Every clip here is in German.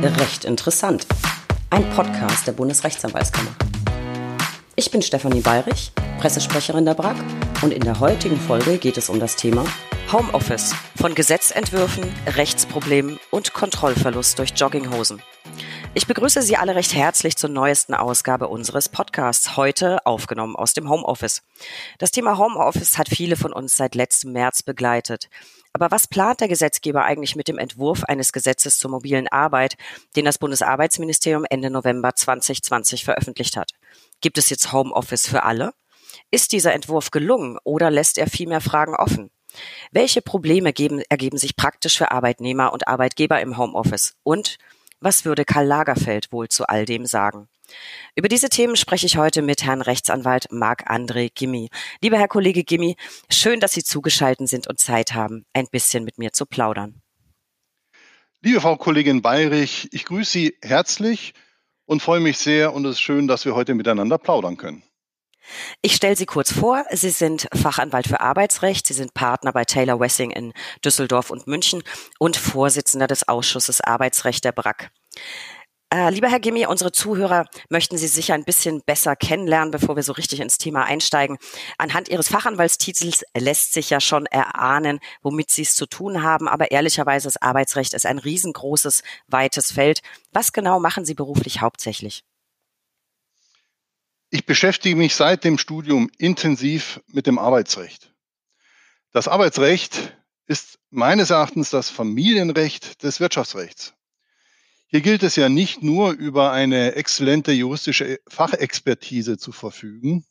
Recht interessant. Ein Podcast der Bundesrechtsanwaltskammer. Ich bin Stefanie Bayrich, Pressesprecherin der BRAG und in der heutigen Folge geht es um das Thema Homeoffice von Gesetzentwürfen, Rechtsproblemen und Kontrollverlust durch Jogginghosen. Ich begrüße Sie alle recht herzlich zur neuesten Ausgabe unseres Podcasts, heute aufgenommen aus dem Homeoffice. Das Thema Homeoffice hat viele von uns seit letztem März begleitet. Aber was plant der Gesetzgeber eigentlich mit dem Entwurf eines Gesetzes zur mobilen Arbeit, den das Bundesarbeitsministerium Ende November 2020 veröffentlicht hat? Gibt es jetzt Homeoffice für alle? Ist dieser Entwurf gelungen oder lässt er viel mehr Fragen offen? Welche Probleme geben, ergeben sich praktisch für Arbeitnehmer und Arbeitgeber im Homeoffice? Und was würde Karl Lagerfeld wohl zu all dem sagen? Über diese Themen spreche ich heute mit Herrn Rechtsanwalt Marc-André Gimmi. Lieber Herr Kollege Gimmi, schön, dass Sie zugeschaltet sind und Zeit haben, ein bisschen mit mir zu plaudern. Liebe Frau Kollegin Bayrich, ich grüße Sie herzlich und freue mich sehr und es ist schön, dass wir heute miteinander plaudern können. Ich stelle Sie kurz vor. Sie sind Fachanwalt für Arbeitsrecht. Sie sind Partner bei Taylor Wessing in Düsseldorf und München und Vorsitzender des Ausschusses Arbeitsrecht der BRAC. Äh, lieber Herr Gimmi, unsere Zuhörer möchten Sie sicher ein bisschen besser kennenlernen, bevor wir so richtig ins Thema einsteigen. Anhand Ihres Fachanwaltstitels lässt sich ja schon erahnen, womit Sie es zu tun haben. Aber ehrlicherweise, das Arbeitsrecht ist ein riesengroßes, weites Feld. Was genau machen Sie beruflich hauptsächlich? Ich beschäftige mich seit dem Studium intensiv mit dem Arbeitsrecht. Das Arbeitsrecht ist meines Erachtens das Familienrecht des Wirtschaftsrechts. Hier gilt es ja nicht nur über eine exzellente juristische Fachexpertise zu verfügen,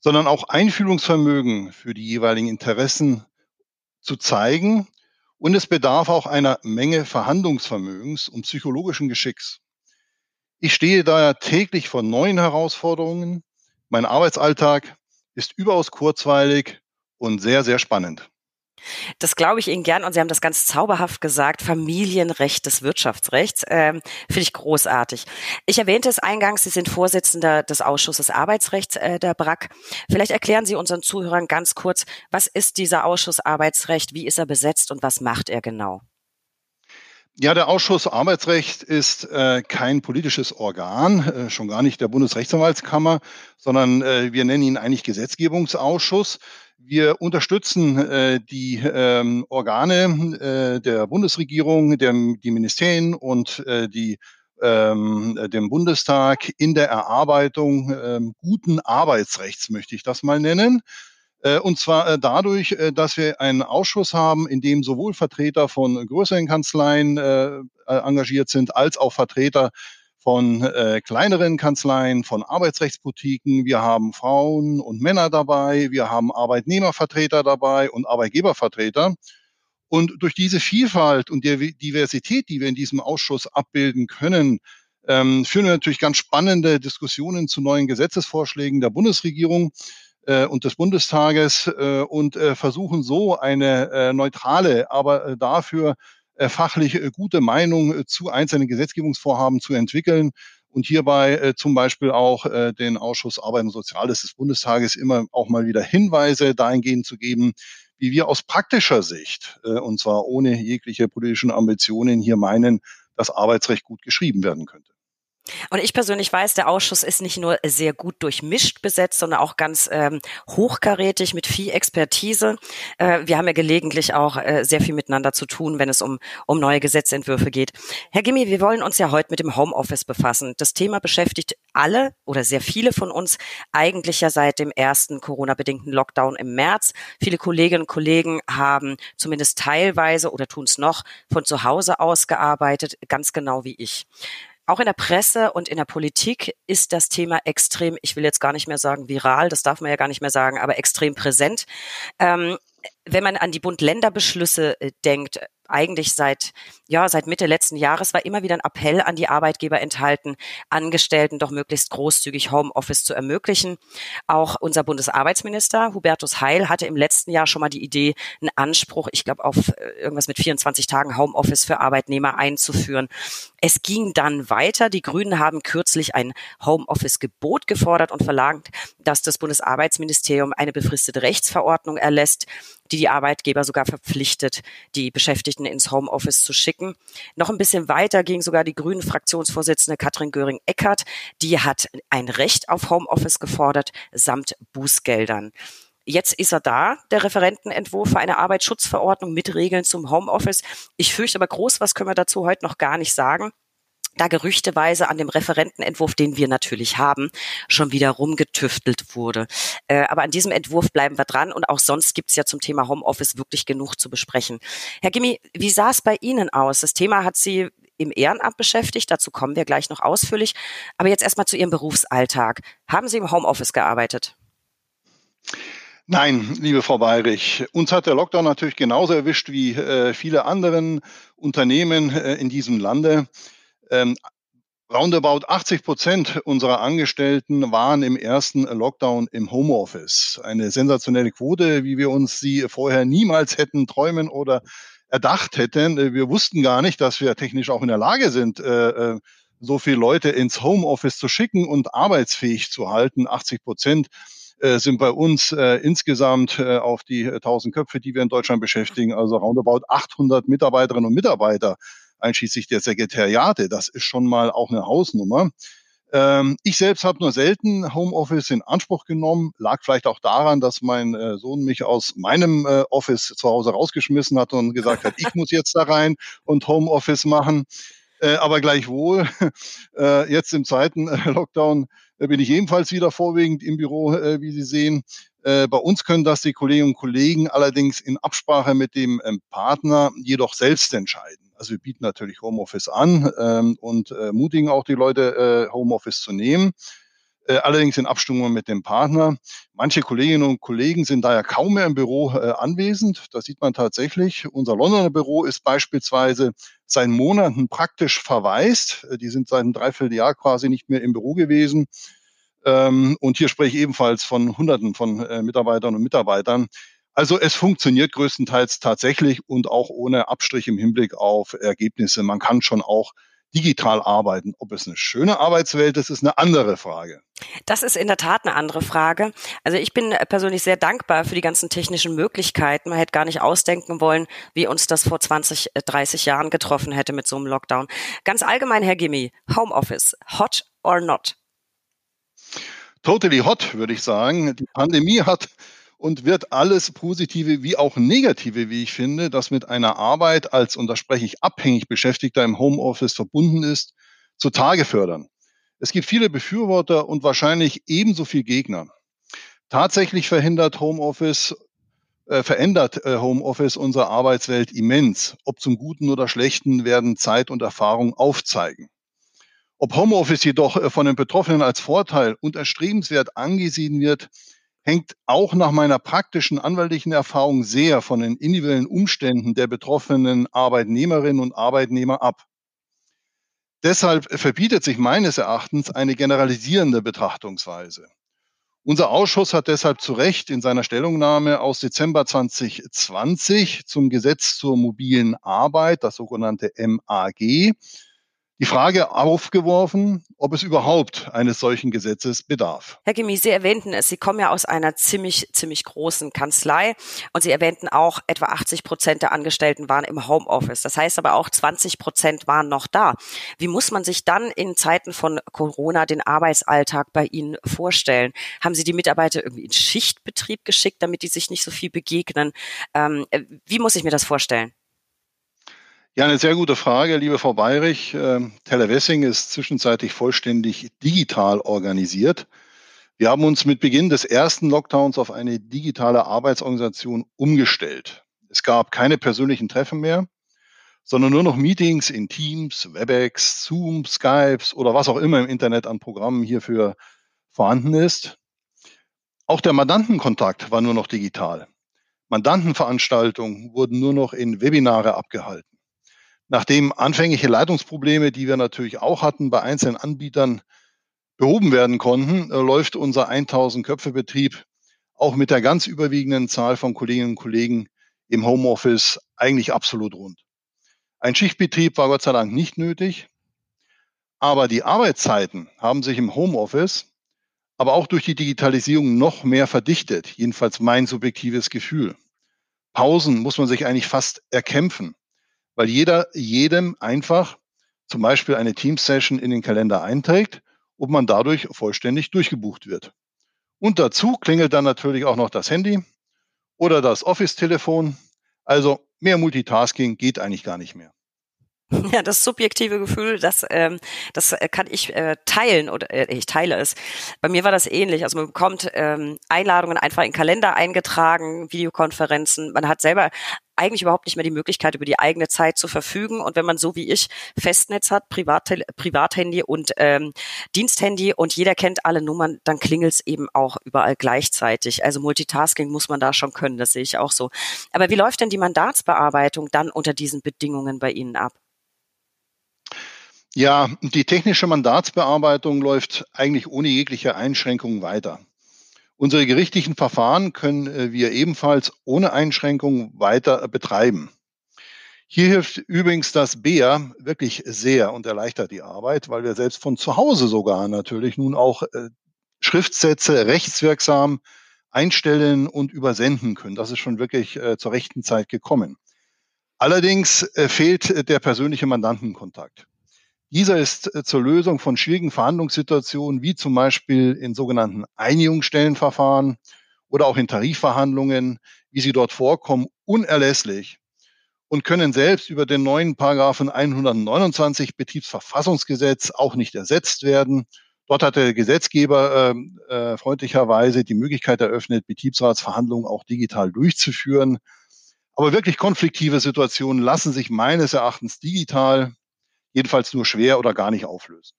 sondern auch Einfühlungsvermögen für die jeweiligen Interessen zu zeigen. Und es bedarf auch einer Menge Verhandlungsvermögens und psychologischen Geschicks. Ich stehe daher täglich vor neuen Herausforderungen. Mein Arbeitsalltag ist überaus kurzweilig und sehr, sehr spannend. Das glaube ich Ihnen gern und Sie haben das ganz zauberhaft gesagt, Familienrecht des Wirtschaftsrechts. Ähm, Finde ich großartig. Ich erwähnte es eingangs, Sie sind Vorsitzender des Ausschusses Arbeitsrechts äh, der BRAC. Vielleicht erklären Sie unseren Zuhörern ganz kurz, was ist dieser Ausschuss Arbeitsrecht, wie ist er besetzt und was macht er genau? Ja, der Ausschuss Arbeitsrecht ist äh, kein politisches Organ, äh, schon gar nicht der Bundesrechtsanwaltskammer, sondern äh, wir nennen ihn eigentlich Gesetzgebungsausschuss. Wir unterstützen äh, die ähm, Organe äh, der Bundesregierung, der, die Ministerien und äh, die ähm, dem Bundestag in der Erarbeitung ähm, guten Arbeitsrechts, möchte ich das mal nennen. Äh, und zwar äh, dadurch, äh, dass wir einen Ausschuss haben, in dem sowohl Vertreter von größeren Kanzleien engagiert sind, als auch Vertreter von kleineren Kanzleien, von Arbeitsrechtsboutiquen. Wir haben Frauen und Männer dabei, wir haben Arbeitnehmervertreter dabei und Arbeitgebervertreter. Und durch diese Vielfalt und die Diversität, die wir in diesem Ausschuss abbilden können, ähm, führen wir natürlich ganz spannende Diskussionen zu neuen Gesetzesvorschlägen der Bundesregierung und des Bundestages äh, und äh, versuchen so eine äh, neutrale, aber äh, dafür äh, fachlich äh, gute Meinung äh, zu einzelnen Gesetzgebungsvorhaben zu entwickeln und hierbei zum Beispiel auch den Ausschuss Arbeit und Soziales des Bundestages immer auch mal wieder Hinweise dahingehend zu geben, wie wir aus praktischer Sicht, und zwar ohne jegliche politischen Ambitionen, hier meinen, dass Arbeitsrecht gut geschrieben werden könnte. Und ich persönlich weiß, der Ausschuss ist nicht nur sehr gut durchmischt besetzt, sondern auch ganz ähm, hochkarätig mit viel Expertise. Äh, wir haben ja gelegentlich auch äh, sehr viel miteinander zu tun, wenn es um, um neue Gesetzentwürfe geht. Herr Gimmi, wir wollen uns ja heute mit dem Homeoffice befassen. Das Thema beschäftigt alle oder sehr viele von uns eigentlich ja seit dem ersten Corona-bedingten Lockdown im März. Viele Kolleginnen und Kollegen haben zumindest teilweise oder tun es noch von zu Hause aus gearbeitet, ganz genau wie ich. Auch in der Presse und in der Politik ist das Thema extrem, ich will jetzt gar nicht mehr sagen viral, das darf man ja gar nicht mehr sagen, aber extrem präsent. Ähm, wenn man an die Bund-Länder-Beschlüsse äh, denkt, eigentlich seit, ja, seit Mitte letzten Jahres war immer wieder ein Appell an die Arbeitgeber enthalten, Angestellten doch möglichst großzügig Homeoffice zu ermöglichen. Auch unser Bundesarbeitsminister Hubertus Heil hatte im letzten Jahr schon mal die Idee, einen Anspruch, ich glaube, auf äh, irgendwas mit 24 Tagen Homeoffice für Arbeitnehmer einzuführen. Es ging dann weiter. Die Grünen haben kürzlich ein Homeoffice-Gebot gefordert und verlangt, dass das Bundesarbeitsministerium eine befristete Rechtsverordnung erlässt. Die die Arbeitgeber sogar verpflichtet, die Beschäftigten ins Homeoffice zu schicken. Noch ein bisschen weiter ging sogar die grünen Fraktionsvorsitzende Katrin Göring-Eckardt. Die hat ein Recht auf Homeoffice gefordert, samt Bußgeldern. Jetzt ist er da, der Referentenentwurf für eine Arbeitsschutzverordnung mit Regeln zum Homeoffice. Ich fürchte aber groß, was können wir dazu heute noch gar nicht sagen da gerüchteweise an dem Referentenentwurf, den wir natürlich haben, schon wieder rumgetüftelt wurde. Äh, aber an diesem Entwurf bleiben wir dran und auch sonst gibt's ja zum Thema Homeoffice wirklich genug zu besprechen. Herr Gimmi, wie sah es bei Ihnen aus? Das Thema hat Sie im Ehrenamt beschäftigt, dazu kommen wir gleich noch ausführlich. Aber jetzt erstmal zu Ihrem Berufsalltag. Haben Sie im Homeoffice gearbeitet? Nein, liebe Frau Bayrich, uns hat der Lockdown natürlich genauso erwischt wie äh, viele anderen Unternehmen äh, in diesem Lande. Ähm, roundabout 80 Prozent unserer Angestellten waren im ersten Lockdown im Homeoffice. Eine sensationelle Quote, wie wir uns sie vorher niemals hätten träumen oder erdacht hätten. Wir wussten gar nicht, dass wir technisch auch in der Lage sind, äh, äh, so viele Leute ins Homeoffice zu schicken und arbeitsfähig zu halten. 80 Prozent äh, sind bei uns insgesamt auf die 1000 Köpfe, die wir in Deutschland beschäftigen, also roundabout 800 Mitarbeiterinnen und Mitarbeiter einschließlich der Sekretariate. Das ist schon mal auch eine Hausnummer. Ähm, ich selbst habe nur selten Homeoffice in Anspruch genommen. Lag vielleicht auch daran, dass mein äh, Sohn mich aus meinem äh, Office zu Hause rausgeschmissen hat und gesagt hat, ich muss jetzt da rein und Homeoffice machen. Äh, aber gleichwohl, jetzt im zweiten Lockdown bin ich ebenfalls wieder vorwiegend im Büro, wie Sie sehen. Bei uns können das die Kolleginnen und Kollegen allerdings in Absprache mit dem ähm, Partner jedoch selbst entscheiden. Also wir bieten natürlich Homeoffice an ähm, und äh, mutigen auch die Leute, äh, Homeoffice zu nehmen. Äh, allerdings in Abstimmung mit dem Partner. Manche Kolleginnen und Kollegen sind daher kaum mehr im Büro äh, anwesend. Das sieht man tatsächlich. Unser Londoner Büro ist beispielsweise seit Monaten praktisch verwaist. Äh, die sind seit einem Dreivierteljahr quasi nicht mehr im Büro gewesen. Ähm, und hier spreche ich ebenfalls von Hunderten von äh, Mitarbeitern und Mitarbeitern. Also es funktioniert größtenteils tatsächlich und auch ohne Abstrich im Hinblick auf Ergebnisse. Man kann schon auch digital arbeiten. Ob es eine schöne Arbeitswelt ist, ist eine andere Frage. Das ist in der Tat eine andere Frage. Also ich bin persönlich sehr dankbar für die ganzen technischen Möglichkeiten. Man hätte gar nicht ausdenken wollen, wie uns das vor 20, 30 Jahren getroffen hätte mit so einem Lockdown. Ganz allgemein, Herr Gimmi, Homeoffice, hot or not? Totally hot, würde ich sagen. Die Pandemie hat und wird alles Positive wie auch Negative, wie ich finde, das mit einer Arbeit als, und da spreche ich abhängig Beschäftigter im Homeoffice verbunden ist, zutage fördern. Es gibt viele Befürworter und wahrscheinlich ebenso viel Gegner. Tatsächlich verhindert Homeoffice, äh, verändert äh, Homeoffice unsere Arbeitswelt immens. Ob zum Guten oder Schlechten werden Zeit und Erfahrung aufzeigen. Ob Homeoffice jedoch äh, von den Betroffenen als Vorteil und erstrebenswert angesehen wird, hängt auch nach meiner praktischen anwaltlichen Erfahrung sehr von den individuellen Umständen der betroffenen Arbeitnehmerinnen und Arbeitnehmer ab. Deshalb verbietet sich meines Erachtens eine generalisierende Betrachtungsweise. Unser Ausschuss hat deshalb zu Recht in seiner Stellungnahme aus Dezember 2020 zum Gesetz zur mobilen Arbeit, das sogenannte MAG, die Frage aufgeworfen, ob es überhaupt eines solchen Gesetzes bedarf. Herr Gemi, Sie erwähnten es, Sie kommen ja aus einer ziemlich, ziemlich großen Kanzlei und Sie erwähnten auch, etwa 80 Prozent der Angestellten waren im Homeoffice. Das heißt aber auch 20 Prozent waren noch da. Wie muss man sich dann in Zeiten von Corona den Arbeitsalltag bei Ihnen vorstellen? Haben Sie die Mitarbeiter irgendwie in Schichtbetrieb geschickt, damit die sich nicht so viel begegnen? Ähm, wie muss ich mir das vorstellen? Ja, eine sehr gute Frage, liebe Frau Bayrich. Ähm, Telewessing ist zwischenzeitlich vollständig digital organisiert. Wir haben uns mit Beginn des ersten Lockdowns auf eine digitale Arbeitsorganisation umgestellt. Es gab keine persönlichen Treffen mehr, sondern nur noch Meetings in Teams, WebEx, Zoom, Skypes oder was auch immer im Internet an Programmen hierfür vorhanden ist. Auch der Mandantenkontakt war nur noch digital. Mandantenveranstaltungen wurden nur noch in Webinare abgehalten. Nachdem anfängliche Leitungsprobleme, die wir natürlich auch hatten, bei einzelnen Anbietern behoben werden konnten, äh, läuft unser 1000 Köpfe Betrieb auch mit der ganz überwiegenden Zahl von Kolleginnen und Kollegen im Homeoffice eigentlich absolut rund. Ein Schichtbetrieb war Gott sei Dank nicht nötig, aber die Arbeitszeiten haben sich im Homeoffice, aber auch durch die Digitalisierung noch mehr verdichtet, jedenfalls mein subjektives Gefühl. Pausen muss man sich eigentlich fast erkämpfen, weil jeder jedem einfach zum Beispiel eine Teams-Session in den Kalender einträgt und man dadurch vollständig durchgebucht wird. Und dazu klingelt dann natürlich auch noch das Handy oder das Office-Telefon. Also mehr Multitasking geht eigentlich gar nicht mehr. Ja, das subjektive Gefühl, das, ähm, das äh, kann ich äh, teilen oder äh, ich teile es. Bei mir war das ähnlich. Also man bekommt ähm, Einladungen einfach in Kalender eingetragen, Videokonferenzen. Man hat selber eigentlich überhaupt nicht mehr die Möglichkeit, über die eigene Zeit zu verfügen. Und wenn man so wie ich Festnetz hat, Privat Privathandy und ähm, Diensthandy und jeder kennt alle Nummern, dann klingelt es eben auch überall gleichzeitig. Also Multitasking muss man da schon können, das sehe ich auch so. Aber wie läuft denn die Mandatsbearbeitung dann unter diesen Bedingungen bei Ihnen ab? Ja, die technische Mandatsbearbeitung läuft eigentlich ohne jegliche Einschränkungen weiter. Unsere gerichtlichen Verfahren können äh, wir ebenfalls ohne Einschränkung weiter betreiben. Hier hilft übrigens das BEA wirklich sehr und erleichtert die Arbeit, weil wir selbst von zu Hause sogar natürlich nun auch äh, Schriftsätze rechtswirksam einstellen und übersenden können. Das ist schon wirklich äh, zur rechten Zeit gekommen. Allerdings fehlt der persönliche Mandantenkontakt. Dieser ist äh, zur Lösung von schwierigen Verhandlungssituationen, wie zum Beispiel in sogenannten Einigungsstellenverfahren oder auch in Tarifverhandlungen, wie sie dort vorkommen, unerlässlich und können selbst über den neuen Paragraphen 129 Betriebsverfassungsgesetz auch nicht ersetzt werden. Dort hat der Gesetzgeber äh, äh, freundlicherweise die Möglichkeit eröffnet, Betriebsratsverhandlungen auch digital durchzuführen. Aber wirklich konfliktive Situationen lassen sich meines Erachtens digital jedenfalls nur schwer oder gar nicht auflösen.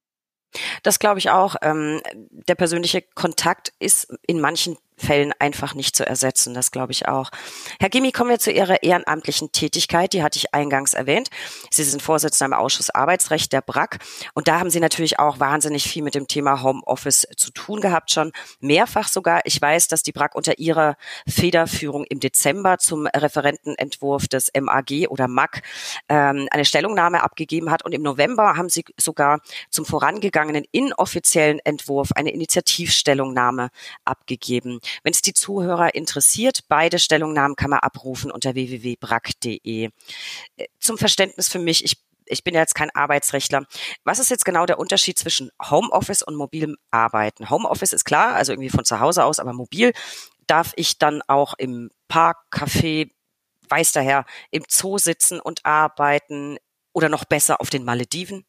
Das glaube ich auch. Ähm, der persönliche Kontakt ist in manchen Fällen einfach nicht zu ersetzen. Das glaube ich auch. Herr Gimmi, kommen wir zu Ihrer ehrenamtlichen Tätigkeit. Die hatte ich eingangs erwähnt. Sie sind Vorsitzender im Ausschuss Arbeitsrecht der BRAC. Und da haben Sie natürlich auch wahnsinnig viel mit dem Thema Homeoffice zu tun gehabt, schon mehrfach sogar. Ich weiß, dass die BRAC unter Ihrer Federführung im Dezember zum Referentenentwurf des MAG oder MAG ähm, eine Stellungnahme abgegeben hat. Und im November haben Sie sogar zum vorangegangenen inoffiziellen Entwurf eine Initiativstellungnahme abgegeben. Wenn es die Zuhörer interessiert, beide Stellungnahmen kann man abrufen unter www.brack.de. Äh, zum Verständnis für mich, ich ich bin ja jetzt kein Arbeitsrechtler. Was ist jetzt genau der Unterschied zwischen Homeoffice und mobilem Arbeiten? Homeoffice ist klar, also irgendwie von zu Hause aus, aber mobil darf ich dann auch im Park, Café, weiß daher, im Zoo sitzen und arbeiten oder noch besser auf den Malediven?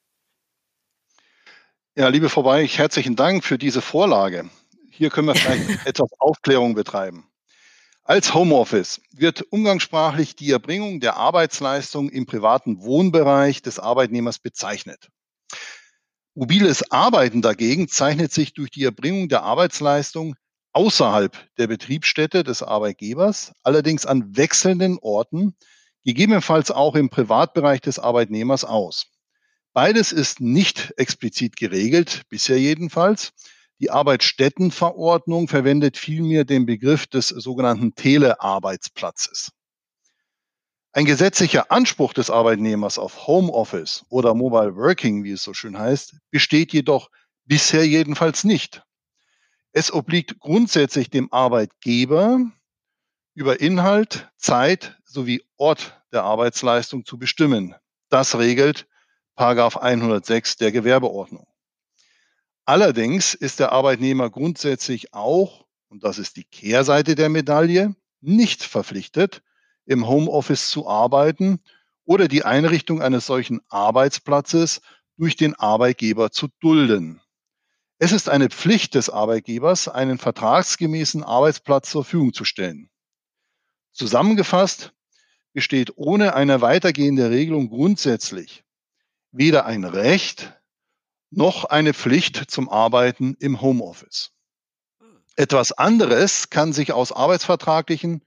Ja, liebe Frau Weich, herzlichen Dank für diese Vorlage. Hier können wir vielleicht etwas Aufklärung betreiben. Als Homeoffice wird umgangssprachlich die Erbringung der Arbeitsleistung im privaten Wohnbereich des Arbeitnehmers bezeichnet. Mobiles Arbeiten dagegen zeichnet sich durch die Erbringung der Arbeitsleistung außerhalb der Betriebsstätte des Arbeitgebers, allerdings an wechselnden Orten, gegebenenfalls auch im Privatbereich des Arbeitnehmers aus. Beides ist nicht explizit geregelt, bisher jedenfalls. Die Arbeitsstättenverordnung verwendet vielmehr den Begriff des sogenannten Telearbeitsplatzes. Ein gesetzlicher Anspruch des Arbeitnehmers auf Homeoffice oder Mobile Working, wie es so schön heißt, besteht jedoch bisher jedenfalls nicht. Es obliegt grundsätzlich dem Arbeitgeber, über Inhalt, Zeit sowie Ort der Arbeitsleistung zu bestimmen. Das regelt Paragraph 106 der Gewerbeordnung. Allerdings ist der Arbeitnehmer grundsätzlich auch, und das ist die Kehrseite der Medaille, nicht verpflichtet, im Homeoffice zu arbeiten oder die Einrichtung eines solchen Arbeitsplatzes durch den Arbeitgeber zu dulden. Es ist eine Pflicht des Arbeitgebers, einen vertragsgemäßen Arbeitsplatz zur Verfügung zu stellen. Zusammengefasst besteht ohne eine weitergehende Regelung grundsätzlich weder ein Recht noch eine Pflicht zum Arbeiten im Homeoffice. Etwas anderes kann sich aus arbeitsvertraglichen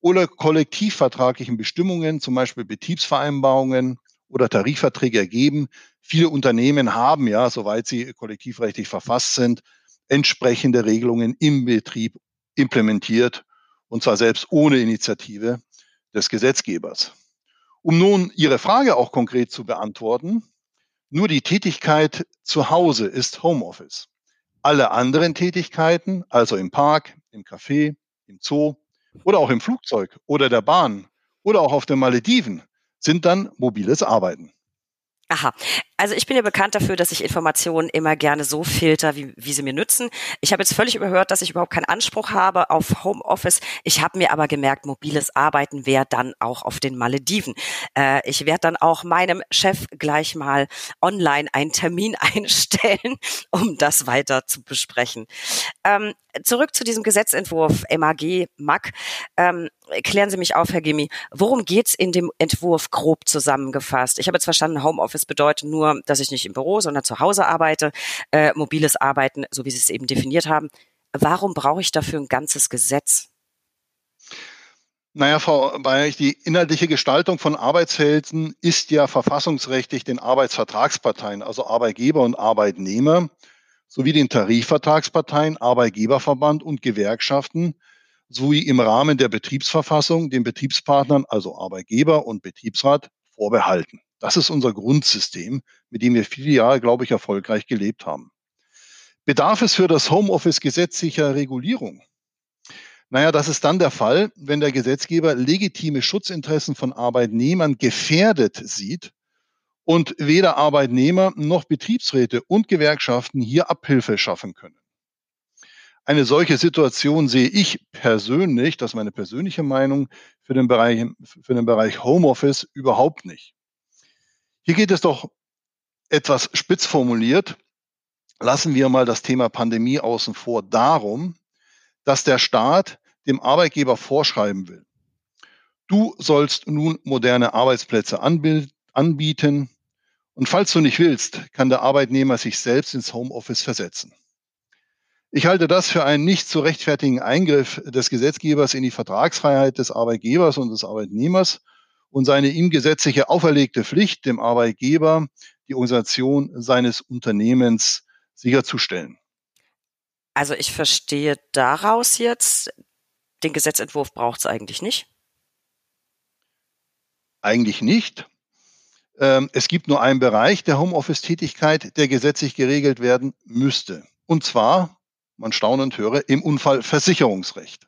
oder kollektivvertraglichen Bestimmungen, zum Beispiel Betriebsvereinbarungen oder Tarifverträge ergeben. Viele Unternehmen haben ja, soweit sie kollektivrechtlich verfasst sind, entsprechende Regelungen im Betrieb implementiert, und zwar selbst ohne Initiative des Gesetzgebers. Um nun Ihre Frage auch konkret zu beantworten, nur die Tätigkeit zu Hause ist Homeoffice. Alle anderen Tätigkeiten, also im Park, im Café, im Zoo oder auch im Flugzeug oder der Bahn oder auch auf den Malediven sind dann mobiles Arbeiten. Aha. Also ich bin ja bekannt dafür, dass ich Informationen immer gerne so filter, wie, wie sie mir nützen. Ich habe jetzt völlig überhört, dass ich überhaupt keinen Anspruch habe auf Homeoffice. Ich habe mir aber gemerkt, mobiles Arbeiten wäre dann auch auf den Malediven. Äh, ich werde dann auch meinem Chef gleich mal online einen Termin einstellen, um das weiter zu besprechen. Ähm, zurück zu diesem Gesetzentwurf MAG, MAG. Ähm, klären Sie mich auf, Herr Gimmi. Worum geht's in dem Entwurf grob zusammengefasst? Ich habe jetzt verstanden, Homeoffice bedeutet nur nur, dass ich nicht im Büro, sondern zu Hause arbeite, äh, mobiles Arbeiten, so wie Sie es eben definiert haben. Warum brauche ich dafür ein ganzes Gesetz? Naja, Frau Bayerich, die inhaltliche Gestaltung von Arbeitsverhältnissen ist ja verfassungsrechtlich den Arbeitsvertragsparteien, also Arbeitgeber und Arbeitnehmer, sowie den Tarifvertragsparteien, Arbeitgeberverband und Gewerkschaften, sowie im Rahmen der Betriebsverfassung den Betriebspartnern, also Arbeitgeber und Betriebsrat, vorbehalten. Das ist unser Grundsystem, mit dem wir viele Jahre, glaube ich, erfolgreich gelebt haben. Bedarf es für das Homeoffice gesetzlicher Regulierung? Naja, das ist dann der Fall, wenn der Gesetzgeber legitime Schutzinteressen von Arbeitnehmern gefährdet sieht und weder Arbeitnehmer noch Betriebsräte und Gewerkschaften hier Abhilfe schaffen können. Eine solche Situation sehe ich persönlich, das ist meine persönliche Meinung, für den Bereich, für den Bereich Homeoffice überhaupt nicht. Hier geht es doch etwas spitz formuliert. Lassen wir mal das Thema Pandemie außen vor. Darum, dass der Staat dem Arbeitgeber vorschreiben will. Du sollst nun moderne Arbeitsplätze anbieten. Und falls du nicht willst, kann der Arbeitnehmer sich selbst ins Homeoffice versetzen. Ich halte das für einen nicht zu rechtfertigen Eingriff des Gesetzgebers in die Vertragsfreiheit des Arbeitgebers und des Arbeitnehmers und seine ihm gesetzliche auferlegte Pflicht, dem Arbeitgeber die Organisation seines Unternehmens sicherzustellen. Also ich verstehe daraus jetzt, den Gesetzentwurf braucht es eigentlich nicht. Eigentlich nicht. Ähm, es gibt nur einen Bereich der Homeoffice-Tätigkeit, der gesetzlich geregelt werden müsste. Und zwar, man staunend höre, im Unfallversicherungsrecht.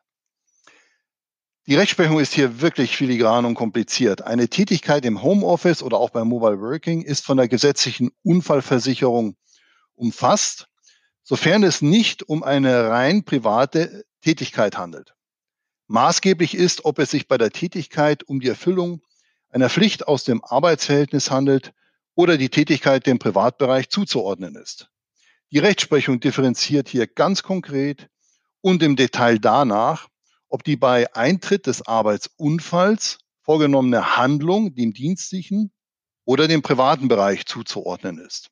Die Rechtsprechung ist hier wirklich filigran und kompliziert. Eine Tätigkeit im Homeoffice oder auch beim Mobile Working ist von der gesetzlichen Unfallversicherung umfasst, sofern es nicht um eine rein private Tätigkeit handelt. Maßgeblich ist, ob es sich bei der Tätigkeit um die Erfüllung einer Pflicht aus dem Arbeitsverhältnis handelt oder die Tätigkeit dem Privatbereich zuzuordnen ist. Die Rechtsprechung differenziert hier ganz konkret und im Detail danach, ob die bei Eintritt des Arbeitsunfalls vorgenommene Handlung dem dienstlichen oder dem privaten Bereich zuzuordnen ist.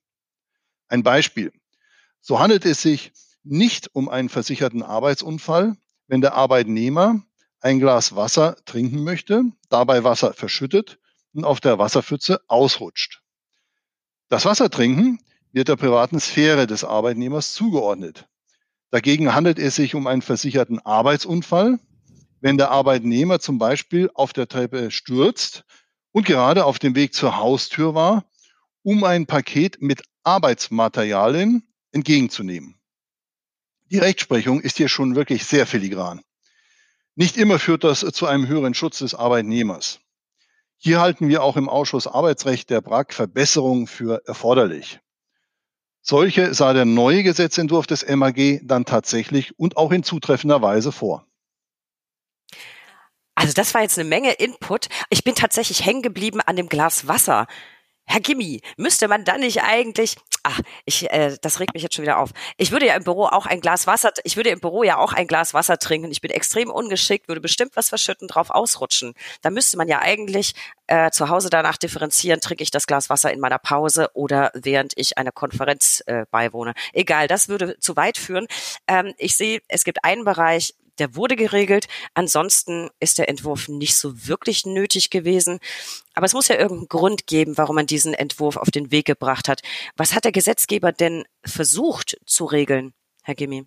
Ein Beispiel. So handelt es sich nicht um einen versicherten Arbeitsunfall, wenn der Arbeitnehmer ein Glas Wasser trinken möchte, dabei Wasser verschüttet und auf der Wasserpfütze ausrutscht. Das Wassertrinken wird der privaten Sphäre des Arbeitnehmers zugeordnet. Dagegen handelt es sich um einen versicherten Arbeitsunfall, wenn der Arbeitnehmer zum Beispiel auf der Treppe stürzt und gerade auf dem Weg zur Haustür war, um ein Paket mit Arbeitsmaterialien entgegenzunehmen. Die Rechtsprechung ist hier schon wirklich sehr filigran. Nicht immer führt das zu einem höheren Schutz des Arbeitnehmers. Hier halten wir auch im Ausschuss Arbeitsrecht der BRAG Verbesserungen für erforderlich. Solche sah der neue Gesetzentwurf des MAG dann tatsächlich und auch in zutreffender Weise vor. Also das war jetzt eine Menge Input. Ich bin tatsächlich hängen geblieben an dem Glas Wasser. Herr Gimmi, müsste man dann nicht eigentlich, ach, ich, äh, das regt mich jetzt schon wieder auf. Ich würde ja im Büro auch ein Glas Wasser, ich würde im Büro ja auch ein Glas Wasser trinken. Ich bin extrem ungeschickt, würde bestimmt was verschütten, drauf ausrutschen. Da müsste man ja eigentlich äh, zu Hause danach differenzieren, trinke ich das Glas Wasser in meiner Pause oder während ich einer Konferenz äh, beiwohne. Egal, das würde zu weit führen. Ähm, ich sehe, es gibt einen Bereich, der wurde geregelt. Ansonsten ist der Entwurf nicht so wirklich nötig gewesen. Aber es muss ja irgendeinen Grund geben, warum man diesen Entwurf auf den Weg gebracht hat. Was hat der Gesetzgeber denn versucht zu regeln, Herr Gimmi?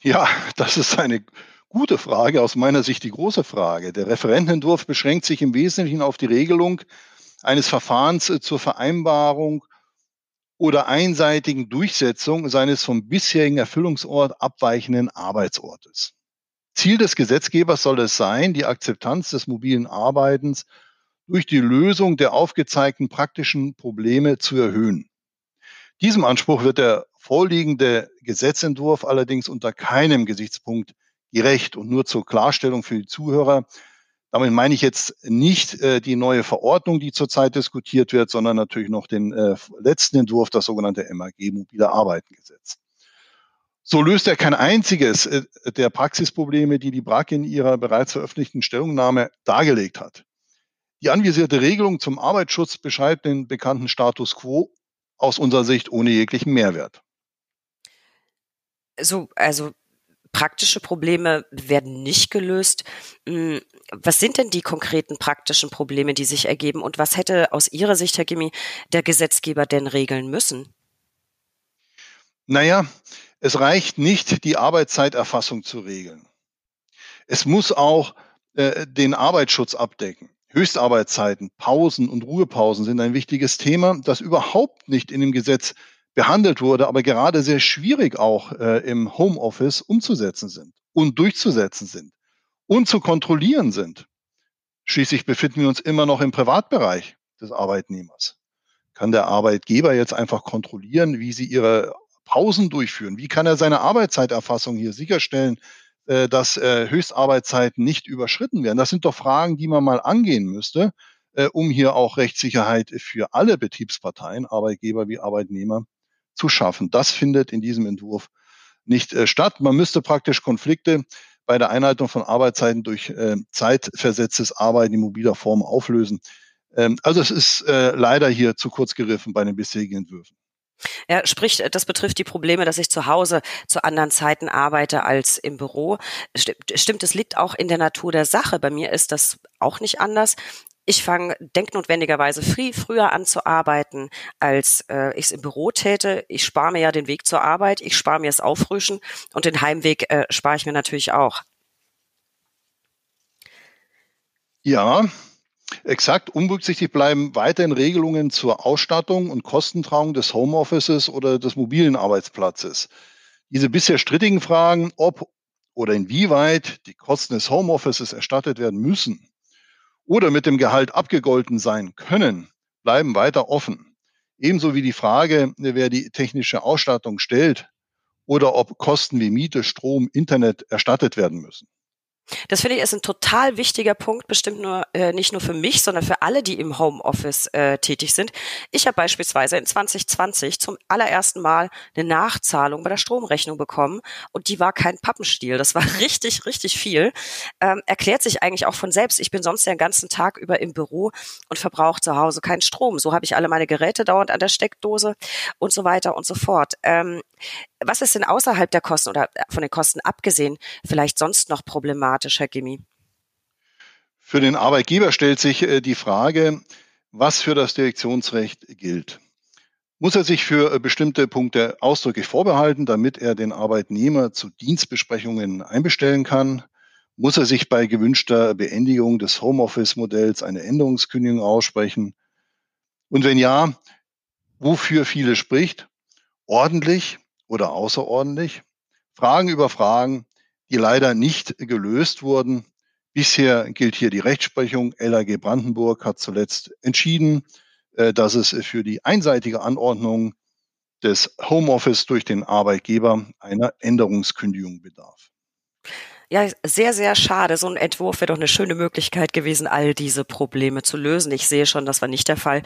Ja, das ist eine gute Frage, aus meiner Sicht die große Frage. Der Referentenentwurf beschränkt sich im Wesentlichen auf die Regelung eines Verfahrens zur Vereinbarung oder einseitigen Durchsetzung seines vom bisherigen Erfüllungsort abweichenden Arbeitsortes. Ziel des Gesetzgebers soll es sein, die Akzeptanz des mobilen Arbeitens durch die Lösung der aufgezeigten praktischen Probleme zu erhöhen. Diesem Anspruch wird der vorliegende Gesetzentwurf allerdings unter keinem Gesichtspunkt gerecht. Und nur zur Klarstellung für die Zuhörer. Damit meine ich jetzt nicht äh, die neue Verordnung, die zurzeit diskutiert wird, sondern natürlich noch den äh, letzten Entwurf, das sogenannte MAG, mobile Arbeitengesetz. So löst er kein einziges äh, der Praxisprobleme, die die BRAC in ihrer bereits veröffentlichten Stellungnahme dargelegt hat. Die anvisierte Regelung zum Arbeitsschutz beschreibt den bekannten Status quo aus unserer Sicht ohne jeglichen Mehrwert. So, also praktische Probleme werden nicht gelöst. Hm, was sind denn die konkreten praktischen Probleme, die sich ergeben und was hätte aus Ihrer Sicht, Herr Gimmi, der Gesetzgeber denn regeln müssen? Naja, es reicht nicht, die Arbeitszeiterfassung zu regeln. Es muss auch äh, den Arbeitsschutz abdecken. Höchstarbeitszeiten, Pausen und Ruhepausen sind ein wichtiges Thema, das überhaupt nicht in dem Gesetz behandelt wurde, aber gerade sehr schwierig auch äh, im Homeoffice umzusetzen sind und durchzusetzen sind und zu kontrollieren sind. Schließlich befinden wir uns immer noch im Privatbereich des Arbeitnehmers. Kann der Arbeitgeber jetzt einfach kontrollieren, wie sie ihre Pausen durchführen? Wie kann er seine Arbeitszeiterfassung hier sicherstellen, äh, dass äh, Höchstarbeitszeiten nicht überschritten werden? Das sind doch Fragen, die man mal angehen müsste, äh, um hier auch Rechtssicherheit für alle Betriebsparteien, Arbeitgeber wie Arbeitnehmer, zu schaffen. Das findet in diesem Entwurf nicht statt. Man müsste praktisch Konflikte bei der Einhaltung von Arbeitszeiten durch äh, zeitversetztes Arbeiten in mobiler Form auflösen. Ähm, also es ist äh, leider hier zu kurz gegriffen bei den bisherigen Entwürfen. Ja, sprich, das betrifft die Probleme, dass ich zu Hause zu anderen Zeiten arbeite als im Büro. Stimmt, es liegt auch in der Natur der Sache. Bei mir ist das auch nicht anders. Ich fange denknotwendigerweise früh, früher an zu arbeiten, als äh, ich es im Büro täte. Ich spare mir ja den Weg zur Arbeit, ich spare mir das Auffrischen und den Heimweg äh, spare ich mir natürlich auch. Ja, Exakt, unberücksichtigt bleiben weiterhin Regelungen zur Ausstattung und Kostentrauung des Homeoffices oder des mobilen Arbeitsplatzes. Diese bisher strittigen Fragen, ob oder inwieweit die Kosten des Homeoffices erstattet werden müssen oder mit dem Gehalt abgegolten sein können, bleiben weiter offen. Ebenso wie die Frage, wer die technische Ausstattung stellt oder ob Kosten wie Miete, Strom, Internet erstattet werden müssen. Das finde ich ist ein total wichtiger Punkt, bestimmt nur äh, nicht nur für mich, sondern für alle, die im Homeoffice äh, tätig sind. Ich habe beispielsweise in 2020 zum allerersten Mal eine Nachzahlung bei der Stromrechnung bekommen und die war kein Pappenstiel. Das war richtig, richtig viel. Ähm, erklärt sich eigentlich auch von selbst. Ich bin sonst den ganzen Tag über im Büro und verbrauche zu Hause keinen Strom. So habe ich alle meine Geräte dauernd an der Steckdose und so weiter und so fort. Ähm, was ist denn außerhalb der Kosten oder äh, von den Kosten abgesehen vielleicht sonst noch problematisch, Herr Gimmi? Für den Arbeitgeber stellt sich äh, die Frage, was für das Direktionsrecht gilt. Muss er sich für äh, bestimmte Punkte ausdrücklich vorbehalten, damit er den Arbeitnehmer zu Dienstbesprechungen einbestellen kann? Muss er sich bei gewünschter Beendigung des Homeoffice-Modells eine Änderungskündigung aussprechen? Und wenn ja, wofür viele spricht, ordentlich oder außerordentlich. Fragen über Fragen, die leider nicht gelöst wurden. Bisher gilt hier die Rechtsprechung. LAG Brandenburg hat zuletzt entschieden, äh, dass es für die einseitige Anordnung des Homeoffice durch den Arbeitgeber einer Änderungskündigung bedarf. Ja, sehr, sehr schade. So ein Entwurf wäre doch eine schöne Möglichkeit gewesen, all diese Probleme zu lösen. Ich sehe schon, das war nicht der Fall.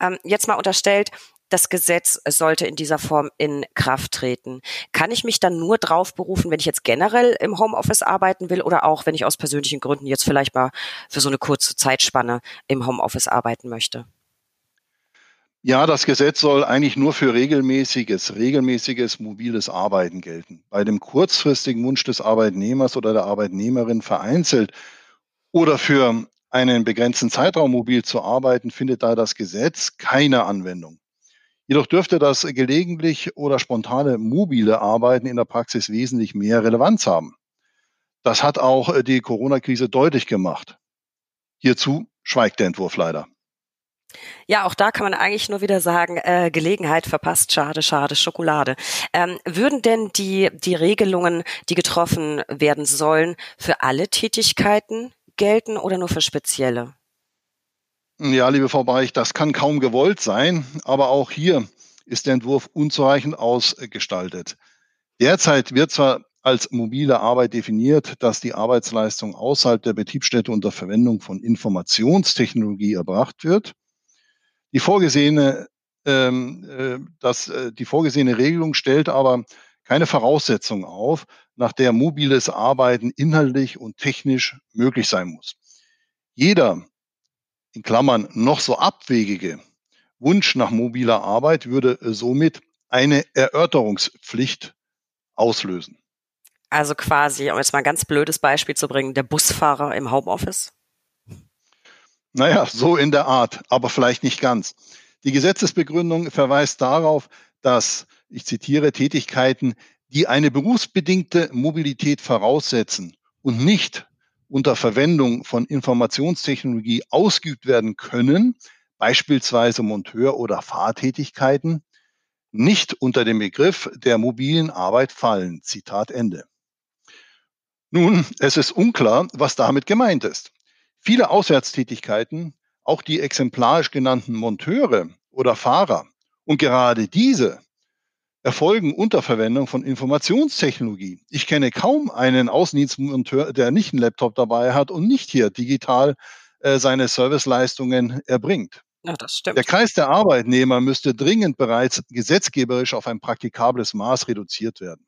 Ähm, jetzt mal unterstellt, das Gesetz sollte in dieser Form in Kraft treten. Kann ich mich dann nur drauf berufen, wenn ich jetzt generell im Homeoffice arbeiten will oder auch, wenn ich aus persönlichen Gründen jetzt vielleicht mal für so eine kurze Zeitspanne im Homeoffice arbeiten möchte? Ja, das Gesetz soll eigentlich nur für regelmäßiges, regelmäßiges mobiles Arbeiten gelten. Bei dem kurzfristigen Wunsch des Arbeitnehmers oder der Arbeitnehmerin vereinzelt oder für einen begrenzten Zeitraum mobil zu arbeiten, findet da das Gesetz keine Anwendung. Jedoch dürfte das gelegentlich oder spontane mobile Arbeiten in der Praxis wesentlich mehr Relevanz haben. Das hat auch äh, die Corona-Krise deutlich gemacht. Hierzu schweigt der Entwurf leider. Ja, auch da kann man eigentlich nur wieder sagen, äh, Gelegenheit verpasst, schade, schade, Schokolade. Ähm, würden denn die, die Regelungen, die getroffen werden sollen, für alle Tätigkeiten gelten oder nur für spezielle? Ja, liebe Frau Beich, das kann kaum gewollt sein, aber auch hier ist der Entwurf unzureichend ausgestaltet. Derzeit wird zwar als mobile Arbeit definiert, dass die Arbeitsleistung außerhalb der Betriebsstätte unter Verwendung von Informationstechnologie erbracht wird. Die vorgesehene, ähm, äh, das, äh, die vorgesehene Regelung stellt aber keine Voraussetzung auf, nach der mobiles Arbeiten inhaltlich und technisch möglich sein muss. Jeder, in Klammern, noch so abwegige Wunsch nach mobiler Arbeit würde somit eine Erörterungspflicht auslösen. Also quasi, um jetzt mal ein ganz blödes Beispiel zu bringen, der Busfahrer im Homeoffice? Naja, so in der Art, aber vielleicht nicht ganz. Die Gesetzesbegründung verweist darauf, dass, ich zitiere, Tätigkeiten, die eine berufsbedingte Mobilität voraussetzen und nicht unter Verwendung von Informationstechnologie ausgeübt werden können, beispielsweise Monteur- oder Fahrtätigkeiten, nicht unter den Begriff der mobilen Arbeit fallen. Zitat Ende. Nun, es ist unklar, was damit gemeint ist. Viele Auswärtstätigkeiten, auch die exemplarisch genannten Monteure oder Fahrer und gerade diese erfolgen unter Verwendung von Informationstechnologie. Ich kenne kaum einen Außendienstmonteur, der nicht einen Laptop dabei hat und nicht hier digital äh, seine Serviceleistungen erbringt. Ja, das stimmt. Der Kreis der Arbeitnehmer müsste dringend bereits gesetzgeberisch auf ein praktikables Maß reduziert werden.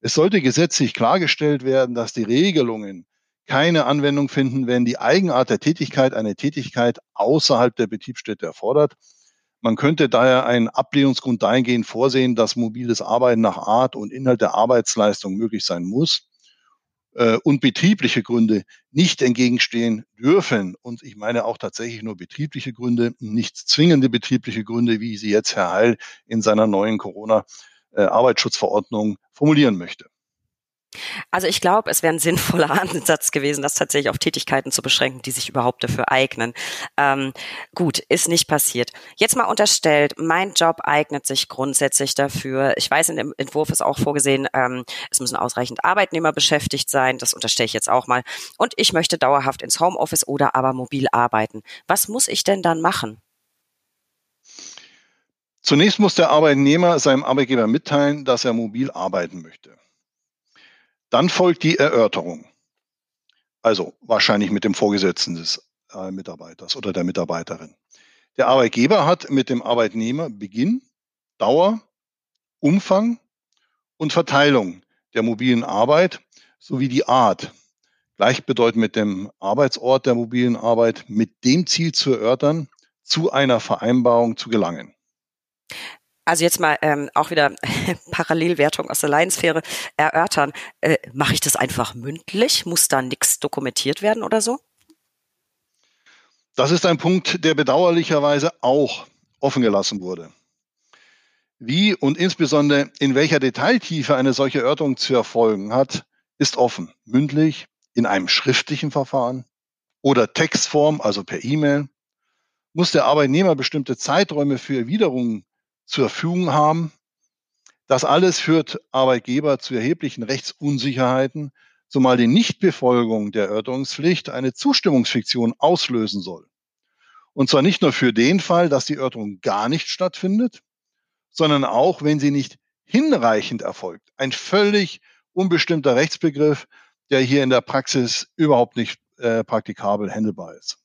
Es sollte gesetzlich klargestellt werden, dass die Regelungen keine Anwendung finden, wenn die Eigenart der Tätigkeit eine Tätigkeit außerhalb der Betriebsstätte erfordert. Man könnte daher einen Ablehnungsgrund dahingehend vorsehen, dass mobiles Arbeiten nach Art und Inhalt der Arbeitsleistung möglich sein muss äh, und betriebliche Gründe nicht entgegenstehen dürfen. Und ich meine auch tatsächlich nur betriebliche Gründe, nicht zwingende betriebliche Gründe, wie sie jetzt Herr Heil in seiner neuen Corona äh, formulieren möchte. Also ich glaube, es wäre ein sinnvoller Ansatz gewesen, das tatsächlich auf Tätigkeiten zu beschränken, die sich überhaupt dafür eignen. Ähm, gut, ist nicht passiert. Jetzt mal unterstellt, mein Job eignet sich grundsätzlich dafür. Ich weiß, in dem Entwurf ist auch vorgesehen, ähm, es müssen ausreichend Arbeitnehmer beschäftigt sein. Das unterstelle ich jetzt auch mal. Und ich möchte dauerhaft ins Homeoffice oder aber mobil arbeiten. Was muss ich denn dann machen? Zunächst muss der Arbeitnehmer seinem Arbeitgeber mitteilen, dass er mobil arbeiten möchte. Dann folgt die Erörterung. Also wahrscheinlich mit dem Vorgesetzten des äh, Mitarbeiters oder der Mitarbeiterin. Der Arbeitgeber hat mit dem Arbeitnehmer Beginn, Dauer, Umfang und Verteilung der mobilen Arbeit sowie die Art, gleichbedeutend mit dem Arbeitsort der mobilen Arbeit, mit dem Ziel zu erörtern, zu einer Vereinbarung zu gelangen. Also jetzt mal ähm, auch wieder Parallelwertung aus der Laiensphäre erörtern. Äh, Mache ich das einfach mündlich? Muss da nichts dokumentiert werden oder so? Das ist ein Punkt, der bedauerlicherweise auch offen gelassen wurde. Wie und insbesondere in welcher Detailtiefe eine solche Erörterung zu erfolgen hat, ist offen. Mündlich, in einem schriftlichen Verfahren oder Textform, also per E-Mail. Muss der Arbeitnehmer bestimmte Zeiträume für Erwiderungen zur Verfügung haben. Das alles führt Arbeitgeber zu erheblichen Rechtsunsicherheiten, zumal die Nichtbefolgung der Erörterungspflicht eine Zustimmungsfiktion auslösen soll. Und zwar nicht nur für den Fall, dass die Erörterung gar nicht stattfindet, sondern auch, wenn sie nicht hinreichend erfolgt. Ein völlig unbestimmter Rechtsbegriff, der hier in der Praxis überhaupt nicht äh, praktikabel handelbar ist.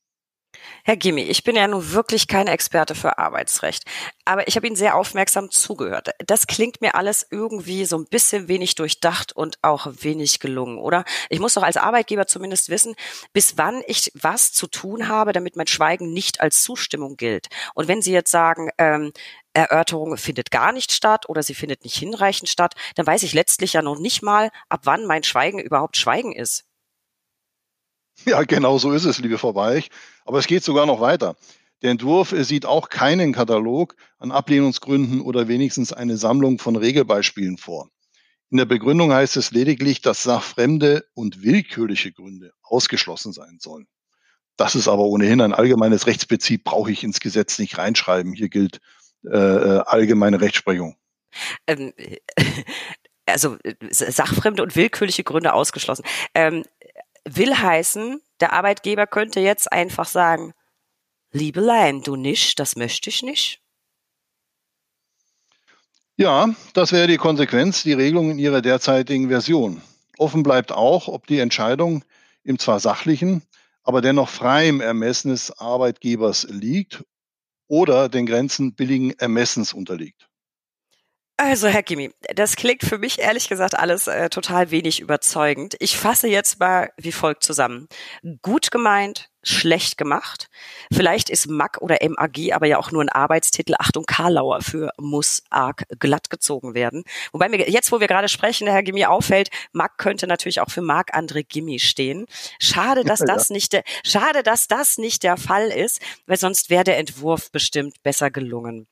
Herr Gimmi, ich bin ja nun wirklich kein Experte für Arbeitsrecht, aber ich habe Ihnen sehr aufmerksam zugehört. Das klingt mir alles irgendwie so ein bisschen wenig durchdacht und auch wenig gelungen, oder? Ich muss doch als Arbeitgeber zumindest wissen, bis wann ich was zu tun habe, damit mein Schweigen nicht als Zustimmung gilt. Und wenn Sie jetzt sagen, ähm, Erörterung findet gar nicht statt oder sie findet nicht hinreichend statt, dann weiß ich letztlich ja noch nicht mal, ab wann mein Schweigen überhaupt Schweigen ist. Ja, genau so ist es, liebe Frau Weich. Aber es geht sogar noch weiter. Der Entwurf sieht auch keinen Katalog an Ablehnungsgründen oder wenigstens eine Sammlung von Regelbeispielen vor. In der Begründung heißt es lediglich, dass sachfremde und willkürliche Gründe ausgeschlossen sein sollen. Das ist aber ohnehin ein allgemeines Rechtsprinzip, brauche ich ins Gesetz nicht reinschreiben. Hier gilt äh, äh allgemeine Rechtsprechung. Ähm, also äh, sachfremde und willkürliche Gründe ausgeschlossen. Ähm, will heißen, der Arbeitgeber könnte jetzt einfach sagen, Liebelein, du nicht, das möchte ich nicht. Ja, das wäre die Konsequenz, die Regelung in ihrer derzeitigen Version. Offen bleibt auch, ob die Entscheidung im zwar sachlichen, aber dennoch freiem Ermessen des Arbeitgebers liegt oder den Grenzen billigen Ermessens unterliegt. Also, Herr Gimmi, das klingt für mich ehrlich gesagt alles äh, total wenig überzeugend. Ich fasse jetzt mal wie folgt zusammen. Gut gemeint, schlecht gemacht. Vielleicht ist MAG oder MAG aber ja auch nur ein Arbeitstitel, Achtung, Karlauer für muss arg glatt gezogen werden. Wobei mir jetzt, wo wir gerade sprechen, der Herr Gimmi auffällt, MAG könnte natürlich auch für Marc André Gimmi stehen. Schade, dass ja, das ja. nicht der, schade, dass das nicht der Fall ist, weil sonst wäre der Entwurf bestimmt besser gelungen.